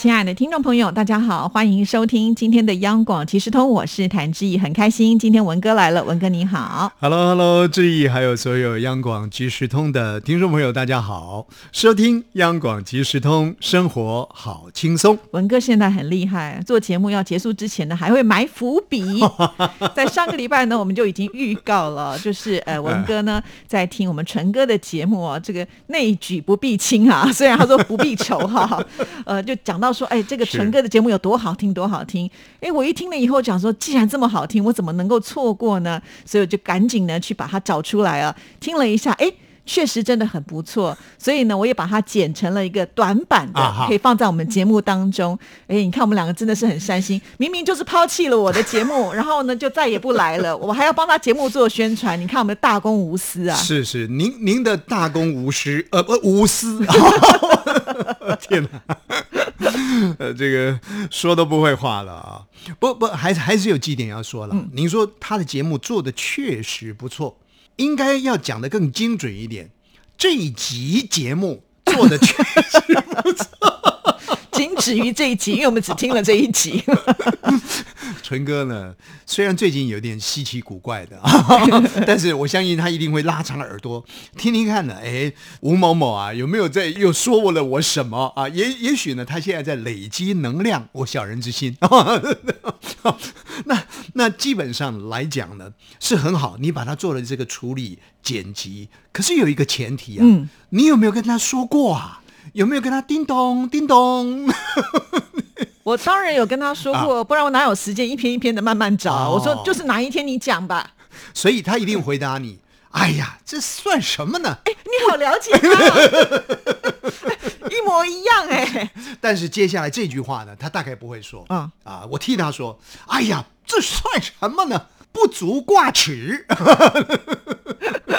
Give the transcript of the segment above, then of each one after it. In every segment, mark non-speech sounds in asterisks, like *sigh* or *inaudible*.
亲爱的听众朋友，大家好，欢迎收听今天的央广即时通，我是谭志毅，很开心今天文哥来了，文哥你好，Hello Hello，志毅还有所有央广即时通的听众朋友，大家好，收听央广即时通，生活好轻松。文哥现在很厉害，做节目要结束之前呢，还会埋伏笔。*laughs* 在上个礼拜呢，我们就已经预告了，*laughs* 就是呃，文哥呢在听我们纯哥的节目啊，这个内举不避亲啊，虽然他说不避仇哈，呃，就讲到。说哎，这个陈哥的节目有多好听，多好听！哎，我一听了以后讲说，既然这么好听，我怎么能够错过呢？所以我就赶紧呢去把它找出来啊，听了一下，哎。确实真的很不错，所以呢，我也把它剪成了一个短版的，可以放在我们节目当中。哎，你看我们两个真的是很善心，明明就是抛弃了我的节目，*laughs* 然后呢就再也不来了，我还要帮他节目做宣传。你看我们的大公无私啊！是是，您您的大公无私，呃不无私。*laughs* 天哪，呃这个说都不会话了啊！不不，还是还是有几点要说了。您说他的节目做的确实不错。应该要讲的更精准一点，这一集节目做的确实不错，*laughs* 仅止于这一集，因为我们只听了这一集。*laughs* 纯哥呢，虽然最近有点稀奇古怪的，*laughs* 但是我相信他一定会拉长耳朵听听看呢。哎，吴某某啊，有没有在又说了我什么啊？也也许呢，他现在在累积能量，我小人之心。那那基本上来讲呢，是很好。你把它做了这个处理剪辑，可是有一个前提啊，你有没有跟他说过啊？有没有跟他叮咚叮咚？*laughs* 我当然有跟他说过，不然我哪有时间一篇一篇的慢慢找？我说就是哪一天你讲吧。所以他一定回答你：“哎呀，这算什么呢？”哎，你好了解他，*laughs* 一模一样哎。*laughs* 但是接下来这句话呢，他大概不会说。嗯啊，我替他说：“哎呀，这算什么呢？”不足挂齿，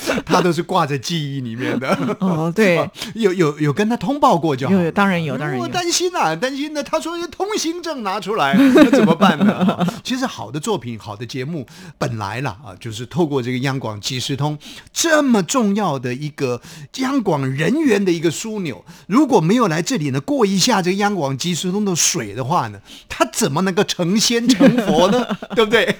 *laughs* 他都是挂在记忆里面的。哦，对，*laughs* 有有有跟他通报过就好。有，当然有，当然有。我担心啊，担心呢。他说通行证拿出来，*laughs* 那怎么办呢？其实好的作品、好的节目，本来啦啊，就是透过这个央广即时通这么重要的一个央广人员的一个枢纽，如果没有来这里呢，过一下这个央广即时通的水的话呢，他怎么能够成仙成佛呢？对不对？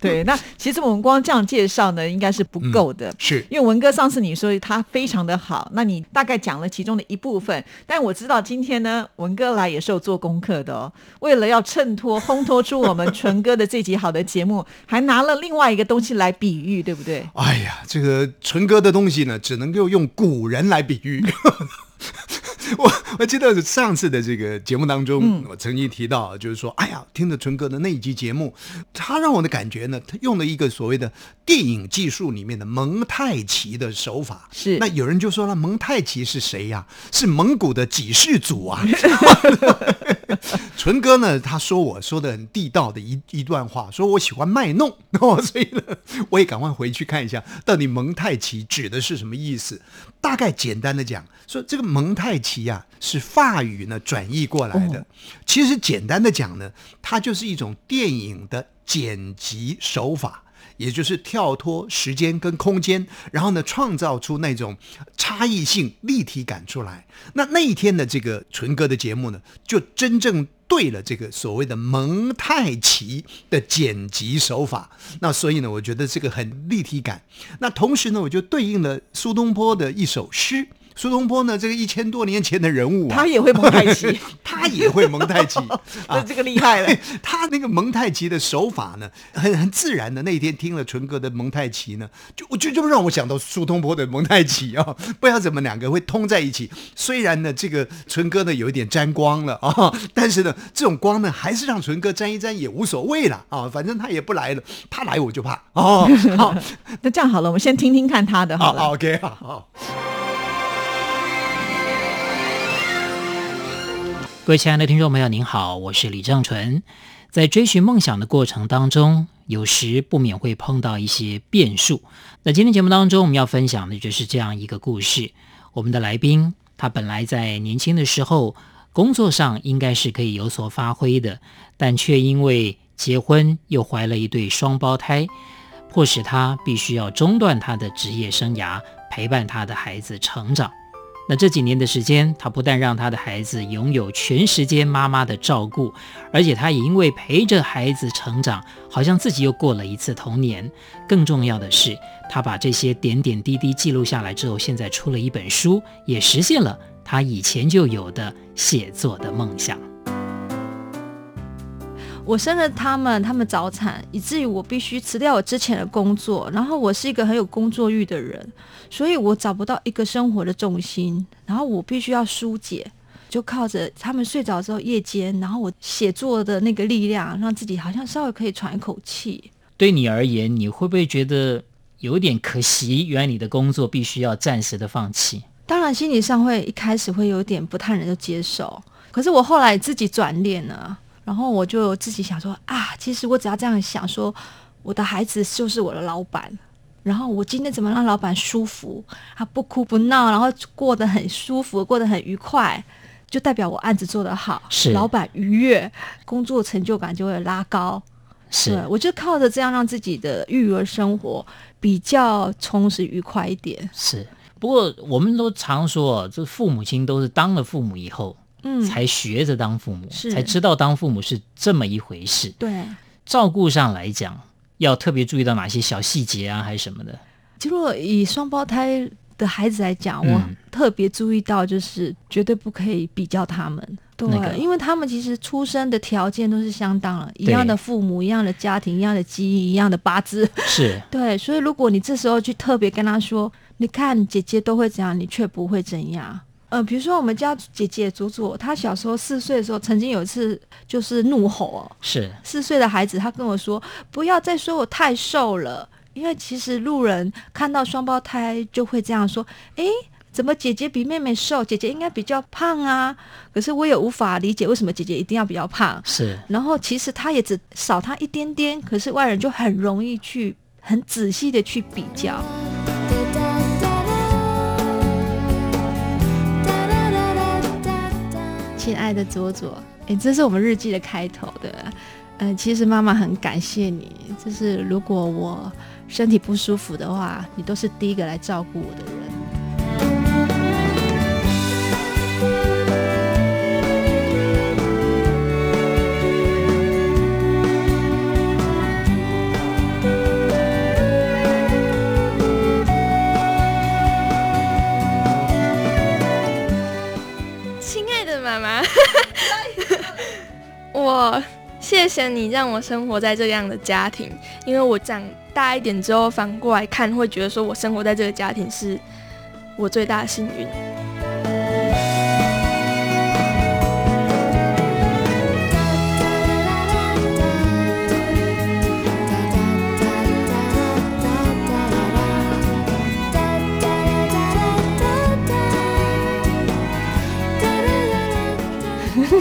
对，那其实我们光这样介绍呢，应该是不够的。是因为文哥上次你说他非常的好，那你大概讲了其中的一部分。但我知道今天呢，文哥来也是有做功课的哦。为了要衬托、烘托出我们纯哥的这集好的节目，还拿了另外一个东西来比喻，对不对？哎呀，这个纯哥的东西呢，只能够用古人来比喻。*laughs* 我我记得上次的这个节目当中，我曾经提到，就是说，哎呀，听着纯哥的那一集节目，他让我的感觉呢，他用了一个所谓的电影技术里面的蒙太奇的手法。是，那有人就说了，蒙太奇是谁呀？是蒙古的几世祖啊。*laughs* 纯哥呢，他说我说的很地道的一一段话，说我喜欢卖弄，哦所以呢，我也赶快回去看一下，到底蒙太奇指的是什么意思。大概简单的讲，说这个蒙太奇呀是法语呢转译过来的。其实简单的讲呢，它就是一种电影的剪辑手法，也就是跳脱时间跟空间，然后呢创造出那种差异性、立体感出来。那那一天的这个纯哥的节目呢，就真正对了这个所谓的蒙太奇的剪辑手法。那所以呢，我觉得这个很立体感。那同时呢，我就对应了苏东坡的一首诗。苏东坡呢，这个一千多年前的人物，他也会蒙太奇，*laughs* 他也会蒙太奇，*laughs* 啊，这个厉害了。*laughs* 他那个蒙太奇的手法呢，很很自然的。那天听了纯哥的蒙太奇呢，就我就就让我想到苏东坡的蒙太奇啊，不知道怎么两个会通在一起。虽然呢，这个纯哥呢有一点沾光了啊，但是呢，这种光呢还是让纯哥沾一沾也无所谓了啊，反正他也不来了，他来我就怕哦。好，那这样好了，我们先听听看他的好了。OK，好。各位亲爱的听众朋友，您好，我是李正纯。在追寻梦想的过程当中，有时不免会碰到一些变数。那今天节目当中，我们要分享的就是这样一个故事。我们的来宾他本来在年轻的时候工作上应该是可以有所发挥的，但却因为结婚又怀了一对双胞胎，迫使他必须要中断他的职业生涯，陪伴他的孩子成长。那这几年的时间，他不但让他的孩子拥有全时间妈妈的照顾，而且他也因为陪着孩子成长，好像自己又过了一次童年。更重要的是，他把这些点点滴滴记录下来之后，现在出了一本书，也实现了他以前就有的写作的梦想。我生了他们，他们早产，以至于我必须辞掉我之前的工作。然后我是一个很有工作欲的人，所以我找不到一个生活的重心。然后我必须要疏解，就靠着他们睡着之后夜间，然后我写作的那个力量，让自己好像稍微可以喘一口气。对你而言，你会不会觉得有点可惜？原来你的工作必须要暂时的放弃。当然，心理上会一开始会有点不太能够接受，可是我后来自己转念了。然后我就自己想说啊，其实我只要这样想说，我的孩子就是我的老板，然后我今天怎么让老板舒服，他不哭不闹，然后过得很舒服，过得很愉快，就代表我案子做得好，是老板愉悦，工作成就感就会拉高。是，我就靠着这样让自己的育儿生活比较充实愉快一点。是。不过我们都常说，这父母亲都是当了父母以后。嗯，才学着当父母，是才知道当父母是这么一回事。对，照顾上来讲，要特别注意到哪些小细节啊，还是什么的？如果以双胞胎的孩子来讲，嗯我特别注意到，就是绝对不可以比较他们。对，那个因为他们其实出生的条件都是相当了，一样的父母，一样的家庭，一样的基因，一样的八字。是 *laughs* 对，所以如果你这时候去特别跟他说，你看姐姐都会怎样，你却不会怎样。呃，比如说我们家姐姐祖祖，她小时候四岁的时候，曾经有一次就是怒吼哦，是四岁的孩子，她跟我说：“不要再说我太瘦了，因为其实路人看到双胞胎就会这样说：‘诶，怎么姐姐比妹妹瘦？姐姐应该比较胖啊。’可是我也无法理解为什么姐姐一定要比较胖。是，然后其实她也只少她一点点，可是外人就很容易去很仔细的去比较。亲爱的佐佐，诶，这是我们日记的开头的。嗯、其实妈妈很感谢你，就是如果我身体不舒服的话，你都是第一个来照顾我的人。*laughs* 我谢谢你让我生活在这样的家庭，因为我长大一点之后反过来看，会觉得说我生活在这个家庭是我最大的幸运。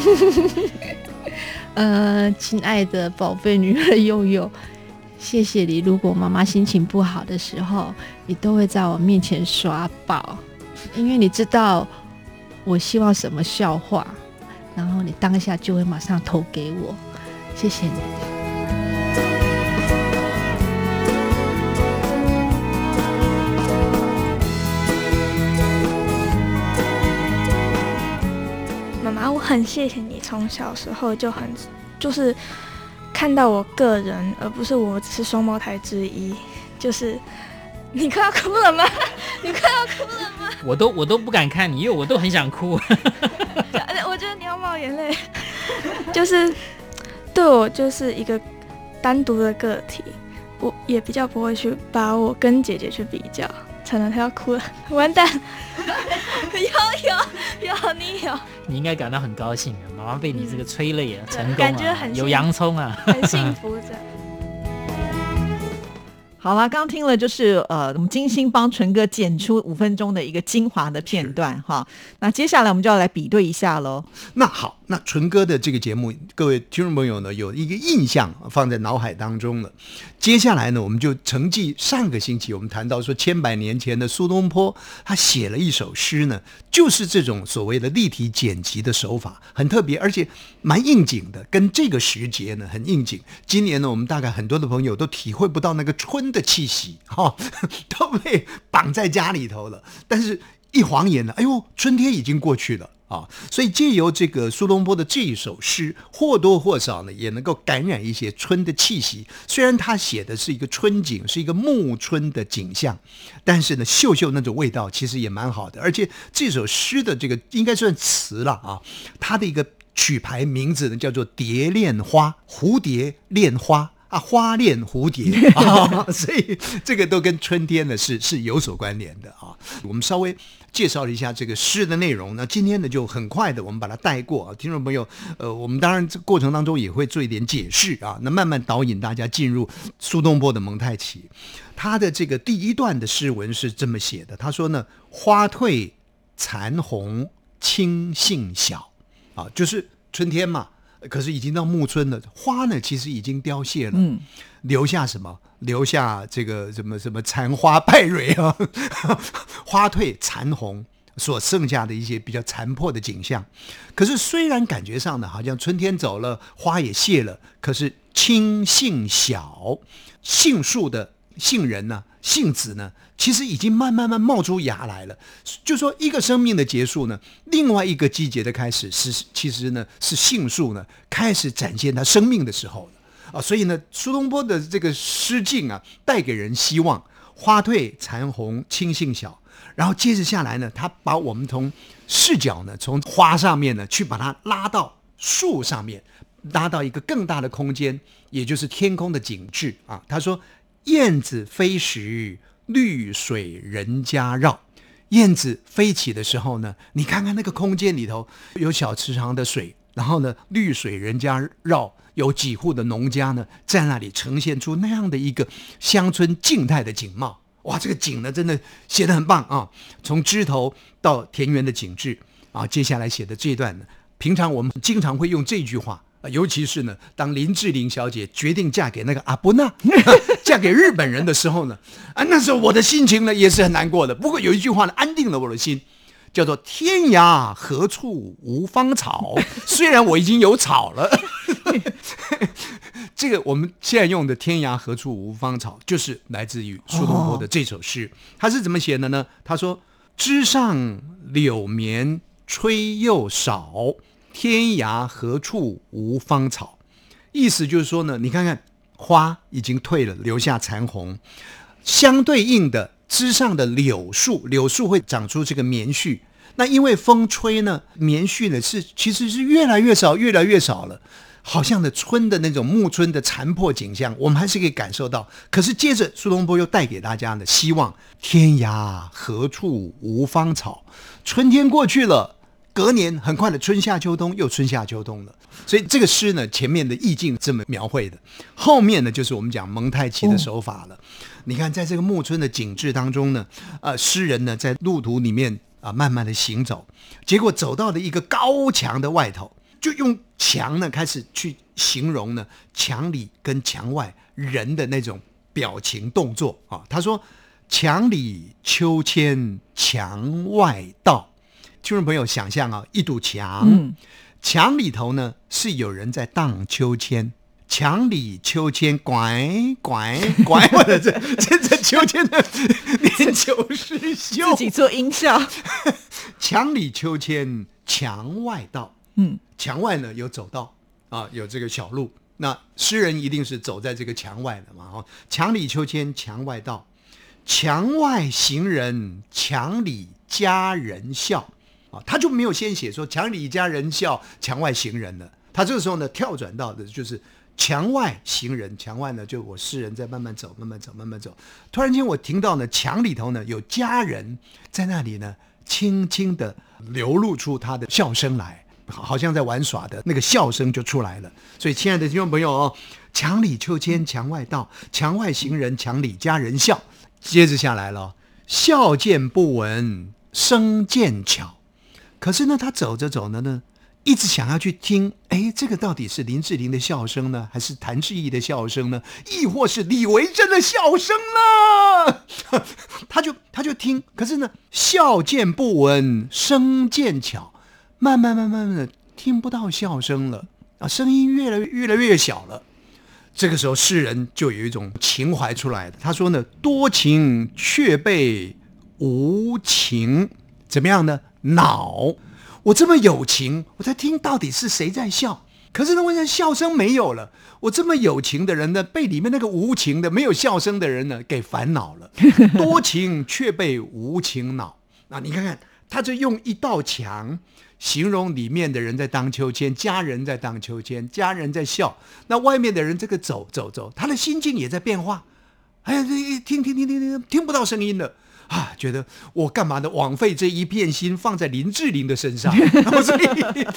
*laughs* 呃，亲爱的宝贝女儿悠悠，谢谢你。如果妈妈心情不好的时候，你都会在我面前耍宝，因为你知道我希望什么笑话，然后你当下就会马上投给我。谢谢你。很谢谢你从小时候就很就是看到我个人，而不是我只是双胞胎之一。就是你快要哭了吗？*laughs* 你快要哭了吗？我都我都不敢看你，因为我都很想哭。*laughs* 我觉得你要冒眼泪。就是对我就是一个单独的个体，我也比较不会去把我跟姐姐去比较。惨了，他要哭了，*laughs* 完蛋！*laughs* 有有有，你有，你应该感到很高兴啊，妈妈被你这个催泪啊，成功感觉很，有洋葱啊。很幸福着。*laughs* 好啦，刚听了就是呃，我们精心帮纯哥剪出五分钟的一个精华的片段哈。那接下来我们就要来比对一下喽。那好，那纯哥的这个节目，各位听众朋友呢，有一个印象放在脑海当中了。接下来呢，我们就承继上个星期我们谈到说，千百年前的苏东坡，他写了一首诗呢，就是这种所谓的立体剪辑的手法，很特别，而且蛮应景的，跟这个时节呢很应景。今年呢，我们大概很多的朋友都体会不到那个春的气息，哈、*laughs* 都被绑在家里头了。但是，一晃眼呢，哎呦，春天已经过去了。啊，所以借由这个苏东坡的这一首诗，或多或少呢，也能够感染一些春的气息。虽然他写的是一个春景，是一个暮春的景象，但是呢，嗅嗅那种味道，其实也蛮好的。而且这首诗的这个应该算词了啊，它的一个曲牌名字呢叫做《蝶恋花》，蝴蝶恋花。啊，花恋蝴蝶 *laughs* 啊，所以这个都跟春天呢是是有所关联的啊。我们稍微介绍了一下这个诗的内容，那今天呢就很快的我们把它带过啊。听众朋友，呃，我们当然这过程当中也会做一点解释啊，那慢慢导引大家进入苏东坡的蒙太奇。他的这个第一段的诗文是这么写的，他说呢：“花褪残红青杏小，啊，就是春天嘛。”可是已经到暮春了，花呢其实已经凋谢了，嗯，留下什么？留下这个什么什么残花败蕊啊，*laughs* 花褪残红，所剩下的一些比较残破的景象。可是虽然感觉上呢，好像春天走了，花也谢了，可是青杏小，杏树的杏仁呢，杏子呢，其实已经慢慢慢冒出芽来了。就说一个生命的结束呢，另外一个季节的开始是，其实呢是杏树呢开始展现它生命的时候了啊。所以呢，苏东坡的这个诗境啊，带给人希望。花褪残红青杏小，然后接着下来呢，他把我们从视角呢，从花上面呢，去把它拉到树上面，拉到一个更大的空间，也就是天空的景致啊。他说：“燕子飞时，绿水人家绕。”燕子飞起的时候呢，你看看那个空间里头有小池塘的水，然后呢，绿水人家绕。有几户的农家呢，在那里呈现出那样的一个乡村静态的景貌。哇，这个景呢，真的写得很棒啊！从枝头到田园的景致啊，接下来写的这段呢，平常我们经常会用这句话，尤其是呢，当林志玲小姐决定嫁给那个阿布纳，*laughs* 嫁给日本人的时候呢，啊，那时候我的心情呢也是很难过的。不过有一句话呢，安定了我的心。叫做天涯何处无芳草，虽然我已经有草了，*laughs* 这个我们现在用的“天涯何处无芳草”就是来自于苏东坡的这首诗。他是怎么写的呢？他说：“枝上柳绵吹又少，天涯何处无芳草。”意思就是说呢，你看看花已经退了，留下残红，相对应的。枝上的柳树，柳树会长出这个棉絮。那因为风吹呢，棉絮呢是其实是越来越少，越来越少了。好像的春的那种暮春的残破景象，我们还是可以感受到。可是接着苏东坡又带给大家的希望：天涯何处无芳草？春天过去了。隔年很快的春夏秋冬又春夏秋冬了，所以这个诗呢，前面的意境这么描绘的，后面呢就是我们讲蒙太奇的手法了。你看，在这个暮春的景致当中呢，呃，诗人呢在路途里面啊慢慢的行走，结果走到了一个高墙的外头，就用墙呢开始去形容呢墙里跟墙外人的那种表情动作啊。他说：“墙里秋千墙外道。”听众朋友，想象啊，一堵墙，墙里头呢是有人在荡秋千，墙里秋千拐拐拐，我的这这这秋千的练球师秀，自己做音效。墙里秋千墙外道，嗯，墙外呢有走道啊，有这个小路，那诗人一定是走在这个墙外的嘛，哦，墙里秋千墙外道，墙外行人墙里佳人笑。啊，他就没有先写说墙里佳人笑，墙外行人了。他这个时候呢，跳转到的就是墙外行人，墙外呢就我诗人在慢慢走，慢慢走，慢慢走。突然间我听到呢，墙里头呢有佳人在那里呢，轻轻的流露出他的笑声来，好像在玩耍的那个笑声就出来了。所以，亲爱的听众朋友哦，墙里秋千墙外道，墙外行人墙里佳人笑。接着下来了，笑渐不闻声渐巧。可是呢，他走着走着呢，一直想要去听，哎，这个到底是林志玲的笑声呢，还是谭志毅的笑声呢，亦或是李维珍的笑声呢？*laughs* 他就他就听，可是呢，笑渐不闻，声渐巧，慢慢慢慢慢的听不到笑声了啊，声音越来越越来越小了。这个时候，诗人就有一种情怀出来了。他说呢：“多情却被无情，怎么样呢？恼。我这么有情，我在听到底是谁在笑？可是呢，我现笑声没有了。我这么有情的人呢，被里面那个无情的、没有笑声的人呢给烦恼了。*laughs* 多情却被无情恼。那你看看，他就用一道墙。”形容里面的人在荡秋千，家人在荡秋千，家人在笑。那外面的人这个走走走，他的心境也在变化。哎呀，这听听听听听，听不到声音了。啊，觉得我干嘛呢？枉费这一片心放在林志玲的身上，*laughs* 所以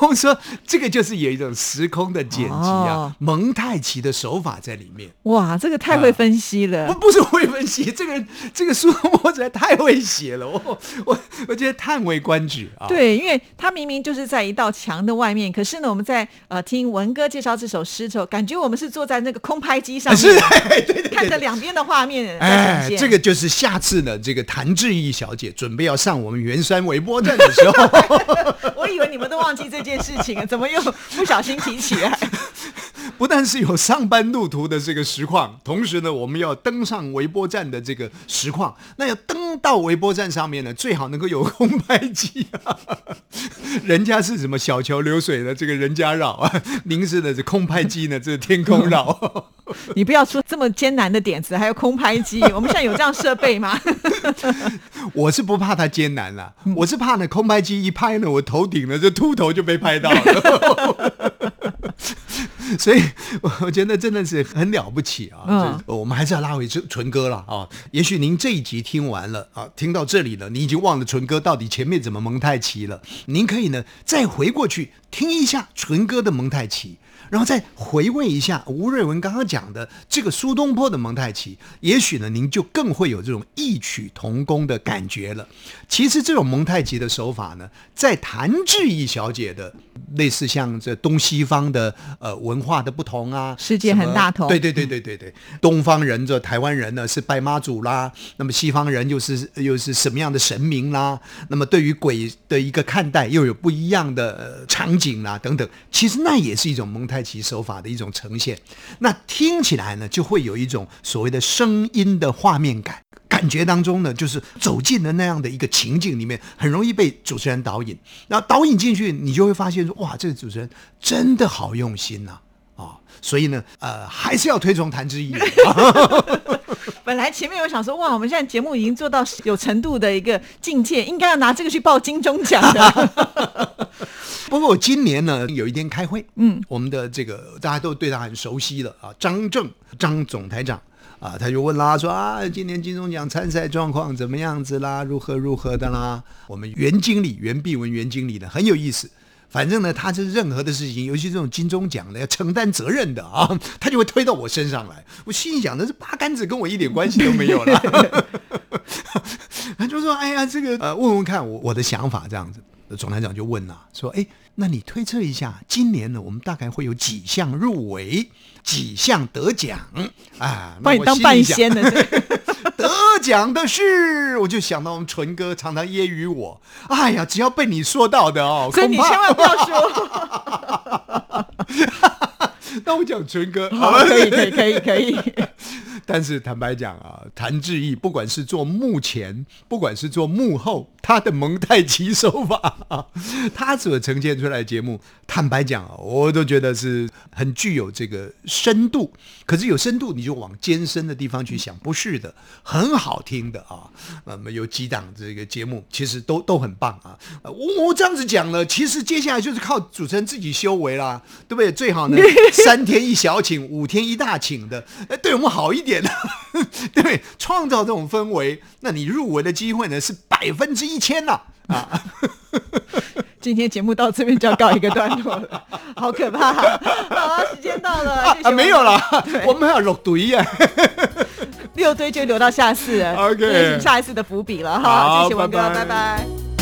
我说这个就是有一种时空的剪辑啊，蒙太奇的手法在里面。哇，这个太会分析了。不不是会分析，这个这个苏东坡实在太会写了，我我我觉得叹为观止啊。对，因为他明明就是在一道墙的外面，可是呢，我们在呃听文哥介绍这首诗的时候，感觉我们是坐在那个空拍机上面，是，对对对，看着两边的画面。哎，这个就是下。下次呢，这个谭志毅小姐准备要上我们圆山微波站的时候，*laughs* 我以为你们都忘记这件事情了，怎么又不小心提起来？不但是有上班路途的这个实况，同时呢，我们要登上微波站的这个实况。那要登到微波站上面呢，最好能够有空拍机啊。*laughs* 人家是什么小桥流水的这个人家绕啊，*laughs* 您是的这空拍机呢，这是天空绕。*laughs* 你不要出这么艰难的点子，还有空拍机，我们现在有这样设备吗？我是不怕它艰难了，我是怕呢空拍机一拍呢，我头顶呢这秃头就被拍到了。所以我觉得真的是很了不起啊！嗯，我们还是要拉回纯纯哥了啊。也许您这一集听完了啊，听到这里了，你已经忘了纯哥到底前面怎么蒙太奇了。您可以呢再回过去听一下纯哥的蒙太奇。然后再回味一下吴瑞文刚刚讲的这个苏东坡的蒙太奇，也许呢，您就更会有这种异曲同工的感觉了。其实这种蒙太奇的手法呢，在谭志毅小姐的类似像这东西方的呃文化的不同啊，世界很大同。对对对对对对，东方人这台湾人呢是拜妈祖啦，那么西方人又是又是什么样的神明啦？那么对于鬼的一个看待又有不一样的场景啦等等，其实那也是一种蒙太。太极手法的一种呈现，那听起来呢，就会有一种所谓的声音的画面感，感觉当中呢，就是走进了那样的一个情境里面，很容易被主持人导引。然后导引进去，你就会发现说，哇，这个主持人真的好用心呐，啊，所以呢，呃，还是要推崇谭志毅。*laughs* 本来前面我想说，哇，我们现在节目已经做到有程度的一个境界，应该要拿这个去报金钟奖的。不过我今年呢，有一天开会，嗯，我们的这个大家都对他很熟悉了啊，张正张总台长啊，他就问啦，说啊，今年金钟奖参赛状况怎么样子啦，如何如何的啦？我们袁经理袁碧文袁经理呢很有意思，反正呢，他是任何的事情，尤其这种金钟奖的要承担责任的啊，*laughs* 他就会推到我身上来。我心想的是八竿子跟我一点关系都没有了，*laughs* *laughs* 他就说，哎呀，这个呃，问问看我我的想法这样子。总台长就问了，说：“哎，那你推测一下，今年呢，我们大概会有几项入围，几项得奖啊？把你当半仙呢？*laughs* 得奖的是，我就想到我们纯哥常常揶揄我，哎呀，只要被你说到的哦，*laughs* 所以你千万不要说。*laughs* 那我讲纯哥，好，可以，可以，可以，可以。”但是坦白讲啊，谭志毅不管是做幕前，不管是做幕后，他的蒙太奇手法啊，他所呈现出来的节目，坦白讲啊，我都觉得是很具有这个深度。可是有深度，你就往艰深的地方去想，不是的，很好听的啊。那么有几档这个节目，其实都都很棒啊。我我这样子讲了，其实接下来就是靠主持人自己修为啦，对不对？最好呢，三天一小请，五天一大请的，哎对我们好一点。*laughs* 对，创造这种氛围，那你入围的机会呢是百分之一千呐。啊！*laughs* 今天节目到这边就要告一个段落了，*laughs* 好可怕！好，时间到了啊，没有了，我们还要六堆呀，六堆就留到下次，OK，下一次的伏笔了哈，谢谢文哥，拜拜。